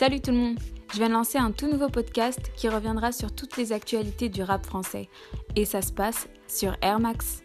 Salut tout le monde Je viens de lancer un tout nouveau podcast qui reviendra sur toutes les actualités du rap français. Et ça se passe sur Air Max.